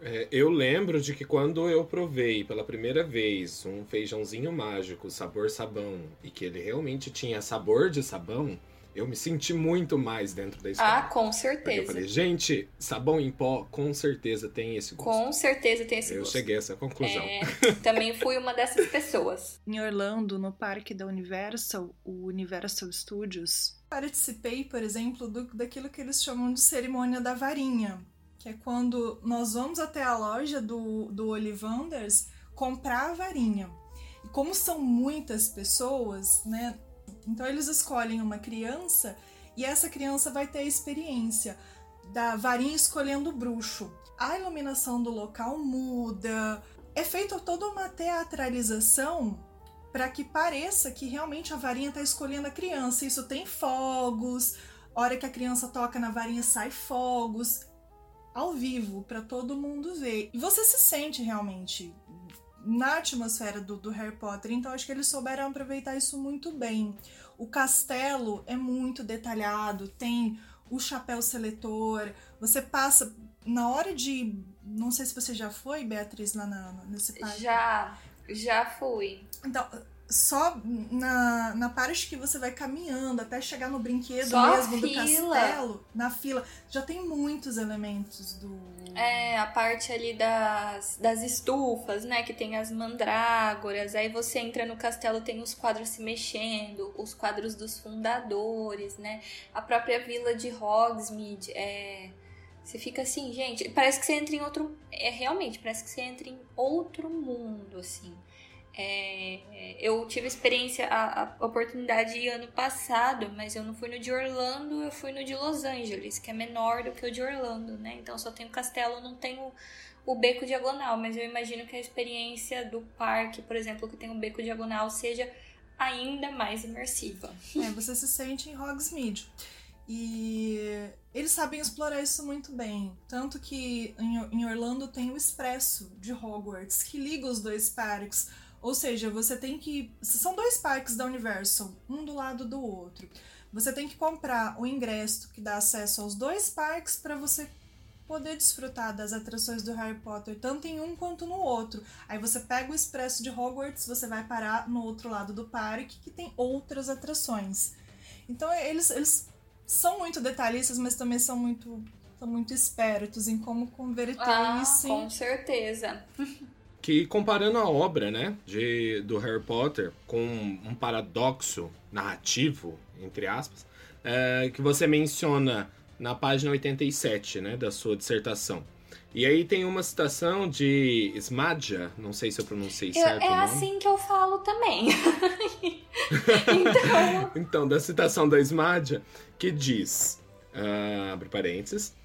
É, eu lembro de que quando eu provei pela primeira vez um feijãozinho mágico sabor sabão e que ele realmente tinha sabor de sabão, eu me senti muito mais dentro da escola. Ah, com certeza. Porque eu falei, gente, sabão em pó com certeza tem esse gosto. Com certeza tem esse eu gosto. Eu cheguei a essa conclusão. É, também fui uma dessas pessoas. em Orlando, no parque da Universal, o Universal Studios, participei, por exemplo, do, daquilo que eles chamam de cerimônia da varinha, que é quando nós vamos até a loja do, do Ollivanders comprar a varinha. E como são muitas pessoas, né, então eles escolhem uma criança e essa criança vai ter a experiência da varinha escolhendo o bruxo. A iluminação do local muda, é feita toda uma teatralização para que pareça que realmente a varinha está escolhendo a criança. Isso tem fogos, hora que a criança toca na varinha sai fogos ao vivo para todo mundo ver. E você se sente realmente na atmosfera do, do Harry Potter, então acho que eles souberam aproveitar isso muito bem. O castelo é muito detalhado, tem o chapéu seletor, você passa na hora de. Não sei se você já foi, Beatriz, lá na, nesse parque. Já, já fui. Então, só na, na parte que você vai caminhando até chegar no brinquedo só mesmo do castelo, na fila, já tem muitos elementos do. É, a parte ali das, das estufas, né? Que tem as mandrágoras. Aí você entra no castelo, tem os quadros se mexendo, os quadros dos fundadores, né? A própria vila de Hogsmeade. É, você fica assim, gente, parece que você entra em outro. É realmente, parece que você entra em outro mundo, assim. É, eu tive experiência, a, a, oportunidade ano passado, mas eu não fui no de Orlando, eu fui no de Los Angeles, que é menor do que o de Orlando, né? Então só tem o castelo, não tem o, o beco diagonal, mas eu imagino que a experiência do parque, por exemplo, que tem um beco diagonal, seja ainda mais imersiva. É, você se sente em Hogsmeade. E eles sabem explorar isso muito bem. Tanto que em Orlando tem o Expresso de Hogwarts, que liga os dois parques ou seja, você tem que. São dois parques da Universal, um do lado do outro. Você tem que comprar o ingresso que dá acesso aos dois parques para você poder desfrutar das atrações do Harry Potter, tanto em um quanto no outro. Aí você pega o expresso de Hogwarts, você vai parar no outro lado do parque que tem outras atrações. Então eles, eles são muito detalhistas, mas também são muito, são muito espertos em como converter ah, isso. Com certeza. que comparando a obra, né, de, do Harry Potter com um paradoxo narrativo, entre aspas, é, que você menciona na página 87, né, da sua dissertação. E aí tem uma citação de Smadja, não sei se eu pronunciei eu, certo. É assim que eu falo também. então... então, da citação da Smadja, que diz, uh, abre parênteses,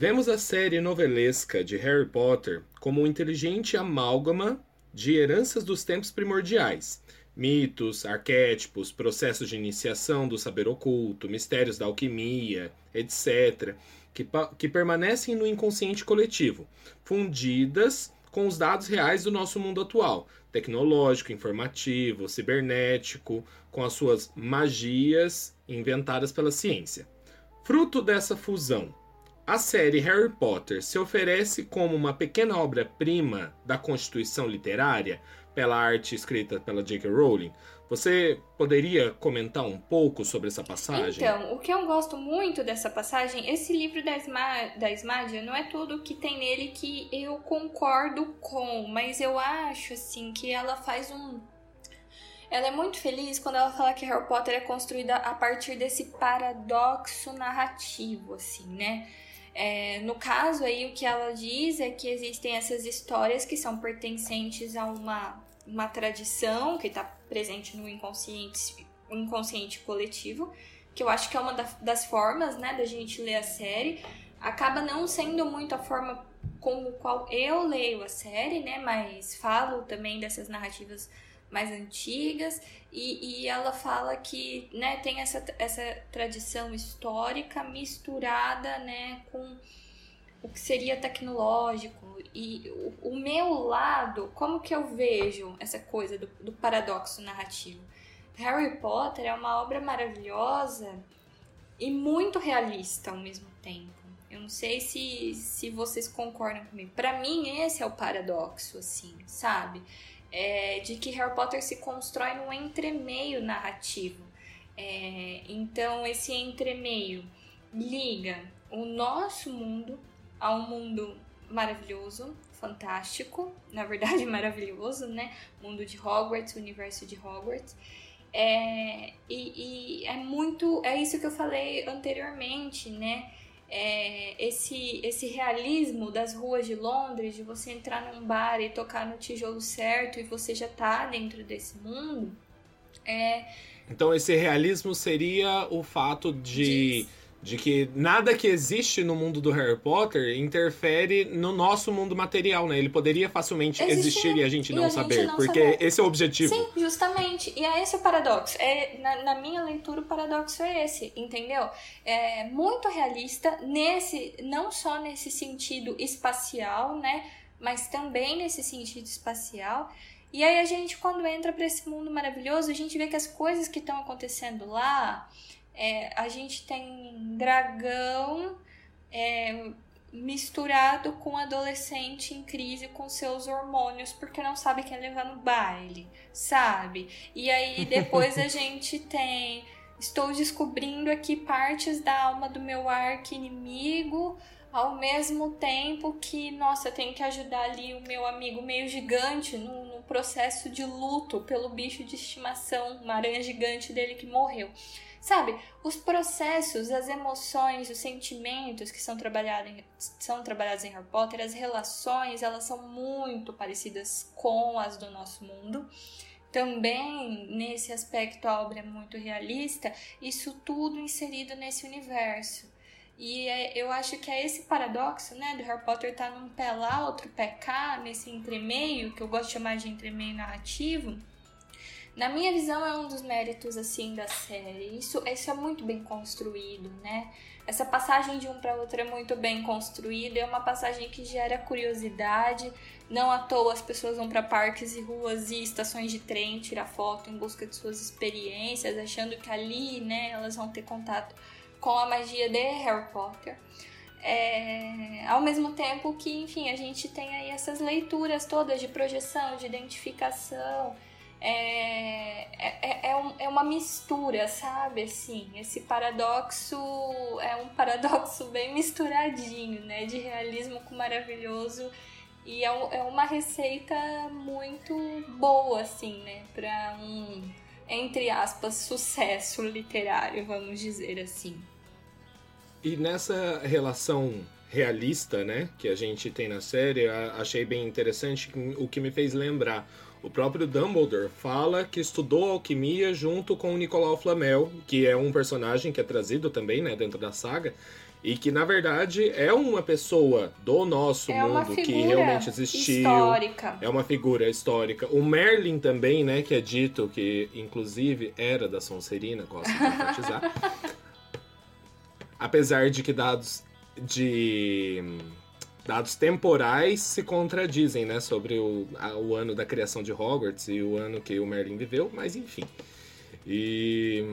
vemos a série novelesca de Harry Potter como um inteligente amálgama de heranças dos tempos primordiais, mitos, arquétipos, processos de iniciação do saber oculto, mistérios da alquimia, etc., que, que permanecem no inconsciente coletivo, fundidas com os dados reais do nosso mundo atual, tecnológico, informativo, cibernético, com as suas magias inventadas pela ciência. Fruto dessa fusão, a série Harry Potter se oferece como uma pequena obra-prima da constituição literária, pela arte escrita pela J.K. Rowling. Você poderia comentar um pouco sobre essa passagem? Então, o que eu gosto muito dessa passagem, esse livro da, Sma, da Smadia não é tudo que tem nele que eu concordo com, mas eu acho assim que ela faz um ela é muito feliz quando ela fala que Harry Potter é construída a partir desse paradoxo narrativo, assim, né? É, no caso aí, o que ela diz é que existem essas histórias que são pertencentes a uma uma tradição que está presente no inconsciente, inconsciente coletivo, que eu acho que é uma das formas né, da gente ler a série. Acaba não sendo muito a forma com o qual eu leio a série, né? Mas falo também dessas narrativas mais antigas e, e ela fala que né, tem essa, essa tradição histórica misturada né, com o que seria tecnológico e o, o, meu lado, como que eu vejo essa coisa do, do paradoxo narrativo? Harry Potter é uma obra maravilhosa e muito realista ao mesmo tempo. Eu não sei se, se vocês concordam comigo. Para mim, esse é o paradoxo, assim, sabe? É, de que Harry Potter se constrói num entremeio narrativo. É, então, esse entremeio liga o nosso mundo a um mundo maravilhoso, fantástico, na verdade maravilhoso, né? Mundo de Hogwarts, universo de Hogwarts. É, e, e, é muito. É isso que eu falei anteriormente, né? É, esse, esse realismo das ruas de Londres, de você entrar num bar e tocar no tijolo certo e você já tá dentro desse mundo. É, então, esse realismo seria o fato de de que nada que existe no mundo do Harry Potter interfere no nosso mundo material, né? Ele poderia facilmente existir e a gente não a saber, gente não porque saber. esse é o objetivo. Sim, justamente. E é esse o paradoxo. É, na, na minha leitura, o paradoxo é esse, entendeu? É muito realista nesse, não só nesse sentido espacial, né? Mas também nesse sentido espacial. E aí a gente, quando entra para esse mundo maravilhoso, a gente vê que as coisas que estão acontecendo lá é, a gente tem dragão é, misturado com adolescente em crise com seus hormônios porque não sabe quem levar no baile, sabe? E aí depois a gente tem. Estou descobrindo aqui partes da alma do meu arco inimigo ao mesmo tempo que, nossa, tem que ajudar ali o meu amigo meio gigante no, no, processo de luto pelo bicho de estimação, uma aranha gigante dele que morreu. Sabe, os processos, as emoções, os sentimentos que são em, são trabalhados em Harry Potter, as relações, elas são muito parecidas com as do nosso mundo. Também, nesse aspecto, a obra é muito realista, isso tudo inserido nesse universo. E é, eu acho que é esse paradoxo, né, do Harry Potter estar tá num pé lá, outro pé cá, nesse entremeio, que eu gosto de chamar de entremeio narrativo, na minha visão, é um dos méritos assim da série. Isso, isso é muito bem construído, né? Essa passagem de um para outro é muito bem construída, é uma passagem que gera curiosidade. Não à toa as pessoas vão para parques e ruas e estações de trem tirar foto em busca de suas experiências, achando que ali, né, elas vão ter contato com a magia de Harry Potter. É, ao mesmo tempo que, enfim, a gente tem aí essas leituras todas de projeção, de identificação, é, é, é, um, é, uma mistura, sabe? Assim, esse paradoxo é um paradoxo bem misturadinho, né? De realismo com maravilhoso. E é, é uma receita muito boa, assim, né? Para um, entre aspas, sucesso literário, vamos dizer assim. E nessa relação realista, né, que a gente tem na série, achei bem interessante o que me fez lembrar. O próprio Dumbledore fala que estudou alquimia junto com o Nicolau Flamel, que é um personagem que é trazido também, né, dentro da saga, e que na verdade é uma pessoa do nosso é mundo que realmente existiu. Histórica. É uma figura histórica. O Merlin também, né, que é dito que inclusive era da Sonserina, gosto de enfatizar. Apesar de que dados de dados temporais se contradizem, né, sobre o, a, o ano da criação de Hogwarts e o ano que o Merlin viveu, mas enfim. E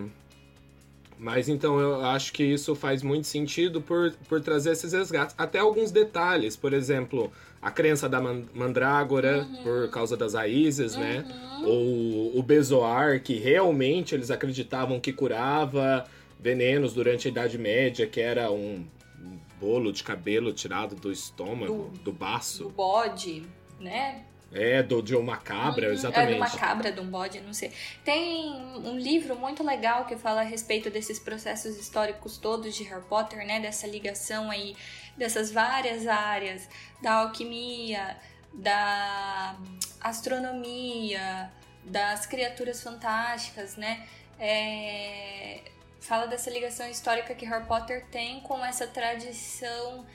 mas então eu acho que isso faz muito sentido por, por trazer esses resgates. Até alguns detalhes, por exemplo, a crença da mandrágora uhum. por causa das raízes, né? uhum. né? Ou o bezoar, que realmente eles acreditavam que curava venenos durante a Idade Média, que era um bolo de cabelo tirado do estômago, do, do baço. Do bode, né? É, do, de uma cabra, exatamente. É, de uma cabra, de um bode, não sei. Tem um livro muito legal que fala a respeito desses processos históricos todos de Harry Potter, né? Dessa ligação aí, dessas várias áreas, da alquimia, da astronomia, das criaturas fantásticas, né? É, fala dessa ligação histórica que Harry Potter tem com essa tradição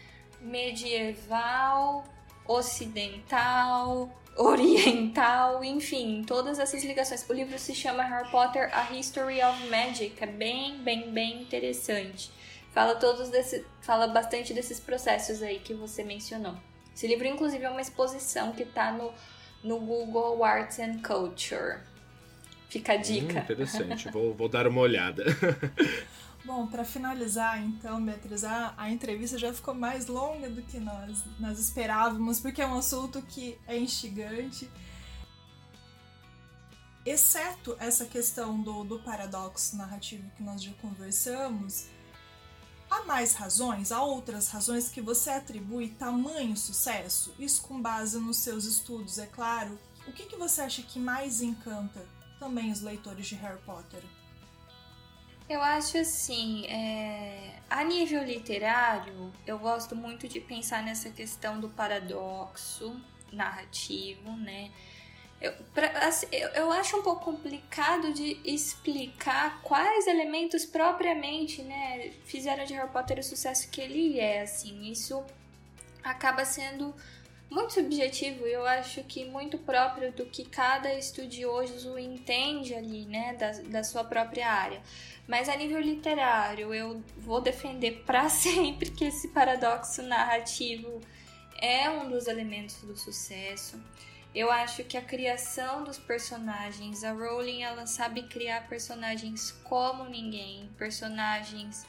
medieval, ocidental, oriental, enfim, todas essas ligações. O livro se chama Harry Potter: A History of Magic, é bem, bem, bem interessante. Fala todos desse, fala bastante desses processos aí que você mencionou. Esse livro, inclusive, é uma exposição que está no, no Google Arts and Culture. Fica a dica. Hum, interessante, vou, vou dar uma olhada. Bom, para finalizar, então, Beatriz, a, a, entrevista já ficou mais longa do que nós, nós esperávamos, porque é um assunto que é instigante. Exceto essa questão do, do paradoxo narrativo que nós já conversamos, há mais razões, há outras razões que você atribui tamanho sucesso? Isso com base nos seus estudos, é claro. O que, que você acha que mais encanta também os leitores de Harry Potter? Eu acho assim, é... a nível literário, eu gosto muito de pensar nessa questão do paradoxo narrativo, né? Eu, pra, assim, eu, eu, acho um pouco complicado de explicar quais elementos propriamente, né, fizeram de Harry Potter o sucesso que ele é, assim. Isso acaba sendo muito subjetivo e eu acho que muito próprio do que cada estudioso entende ali, né, da, da sua própria área. Mas a nível literário, eu vou defender para sempre que esse paradoxo narrativo é um dos elementos do sucesso. Eu acho que a criação dos personagens, a Rowling, ela sabe criar personagens como ninguém, personagens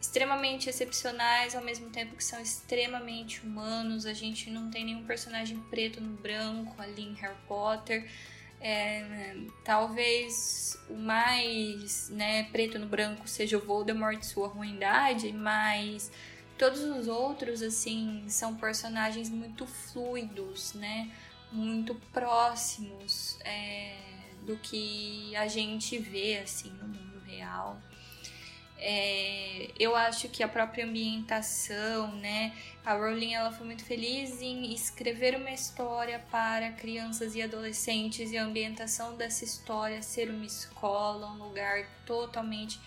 extremamente excepcionais ao mesmo tempo que são extremamente humanos. A gente não tem nenhum personagem preto no branco ali em Harry Potter. É, talvez o mais né, preto no branco seja o Voldemort e sua ruindade, mas todos os outros assim são personagens muito fluidos, né? Muito próximos é, do que a gente vê assim no mundo real. É, eu acho que a própria ambientação, né? A Rowling ela foi muito feliz em escrever uma história para crianças e adolescentes e a ambientação dessa história ser uma escola, um lugar totalmente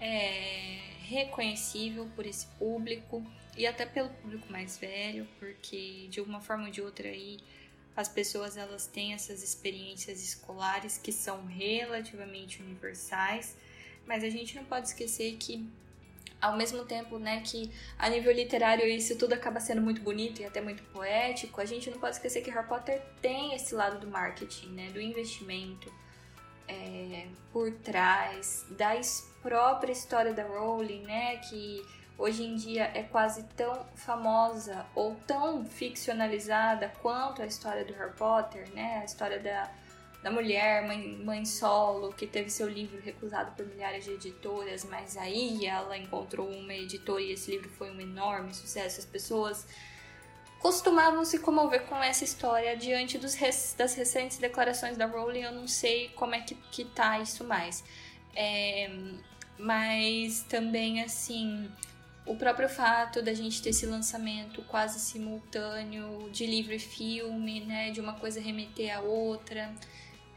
é, reconhecível por esse público e até pelo público mais velho, porque de uma forma ou de outra aí as pessoas elas têm essas experiências escolares que são relativamente universais mas a gente não pode esquecer que ao mesmo tempo, né, que a nível literário isso tudo acaba sendo muito bonito e até muito poético, a gente não pode esquecer que Harry Potter tem esse lado do marketing, né, do investimento é, por trás da própria história da Rowling, né, que hoje em dia é quase tão famosa ou tão ficcionalizada quanto a história do Harry Potter, né, a história da da mulher, mãe, mãe solo, que teve seu livro recusado por milhares de editoras, mas aí ela encontrou uma editora e esse livro foi um enorme sucesso. As pessoas costumavam se comover com essa história diante dos, das recentes declarações da Rowling. Eu não sei como é que, que tá isso mais. É, mas também, assim, o próprio fato da gente ter esse lançamento quase simultâneo de livro e filme, né? De uma coisa remeter à outra,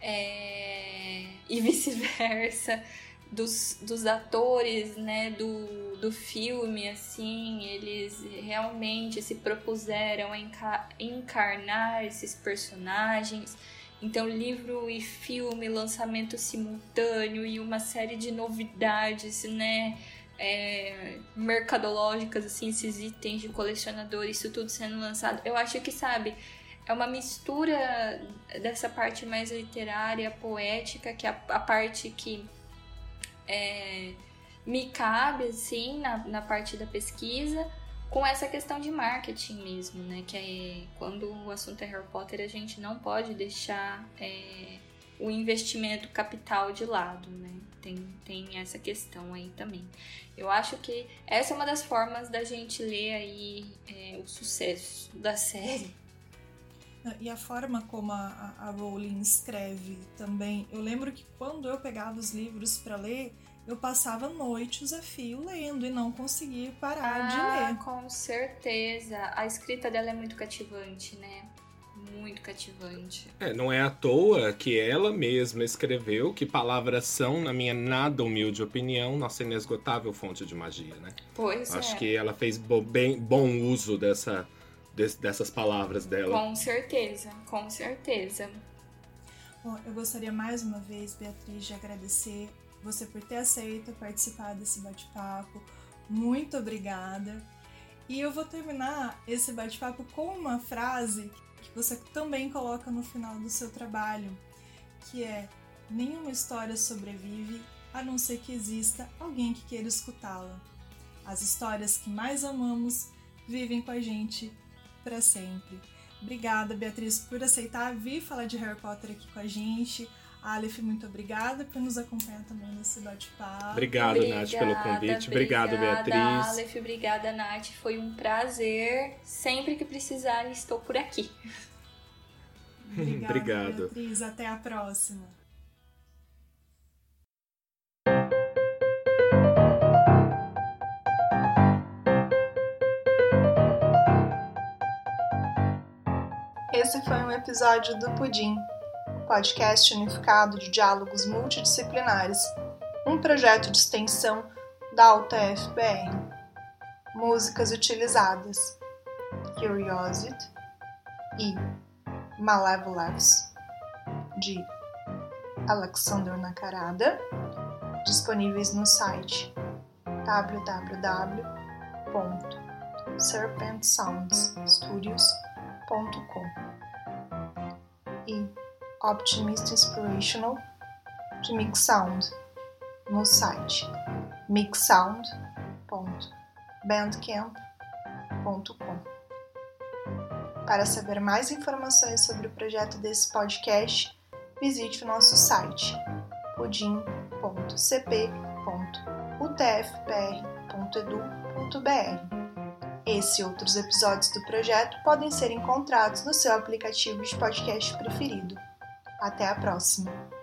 é... e vice-versa. Dos, dos atores, né, do, do filme, assim, eles realmente se propuseram a encarnar esses personagens. Então, livro e filme, lançamento simultâneo e uma série de novidades, né? é, mercadológicas, assim, esses itens de colecionador, isso tudo sendo lançado. Eu acho que, sabe, é uma mistura dessa parte mais literária, poética, que é a, a parte que é, me cabe, assim, na, na parte da pesquisa, com essa questão de marketing mesmo, né? Que é quando o assunto é Harry Potter, a gente não pode deixar é, o investimento capital de lado, né? Tem, tem essa questão aí também. Eu acho que essa é uma das formas da gente ler aí é, o sucesso da série. E a forma como a, a Rowling escreve também. Eu lembro que quando eu pegava os livros para ler, eu passava noites a fio lendo e não conseguia parar ah, de ler. Com certeza. A escrita dela é muito cativante, né? muito cativante. É, não é à toa que ela mesma escreveu que palavras são, na minha nada humilde opinião, nossa inesgotável fonte de magia, né? Pois Acho é. que ela fez bo bem, bom uso dessa, de, dessas palavras dela. Com certeza, com certeza. Bom, eu gostaria mais uma vez, Beatriz, de agradecer você por ter aceito participar desse bate-papo. Muito obrigada. E eu vou terminar esse bate-papo com uma frase que você também coloca no final do seu trabalho, que é: nenhuma história sobrevive a não ser que exista alguém que queira escutá-la. As histórias que mais amamos vivem com a gente para sempre. Obrigada, Beatriz, por aceitar vir falar de Harry Potter aqui com a gente. Aleph, muito obrigada por nos acompanhar também nesse bate-papo. Obrigado, obrigada, Nath, pelo convite. Obrigado, Beatriz. Aleph, obrigada, Nath. Foi um prazer. Sempre que precisar, estou por aqui. Obrigada, Obrigado. Beatriz. Até a próxima. Esse foi um episódio do Pudim podcast unificado de diálogos multidisciplinares, um projeto de extensão da UTF-BR. Músicas utilizadas: Curiosity e Malevolence, de Alexander Nakarada, disponíveis no site www.serpentsoundsstudios.com Optimist Inspirational de Mix Sound no site mixsound.bandcamp.com. Para saber mais informações sobre o projeto desse podcast, visite o nosso site pudim.cp.utfpr.edu.br. Esse e outros episódios do projeto podem ser encontrados no seu aplicativo de podcast preferido. Até a próxima!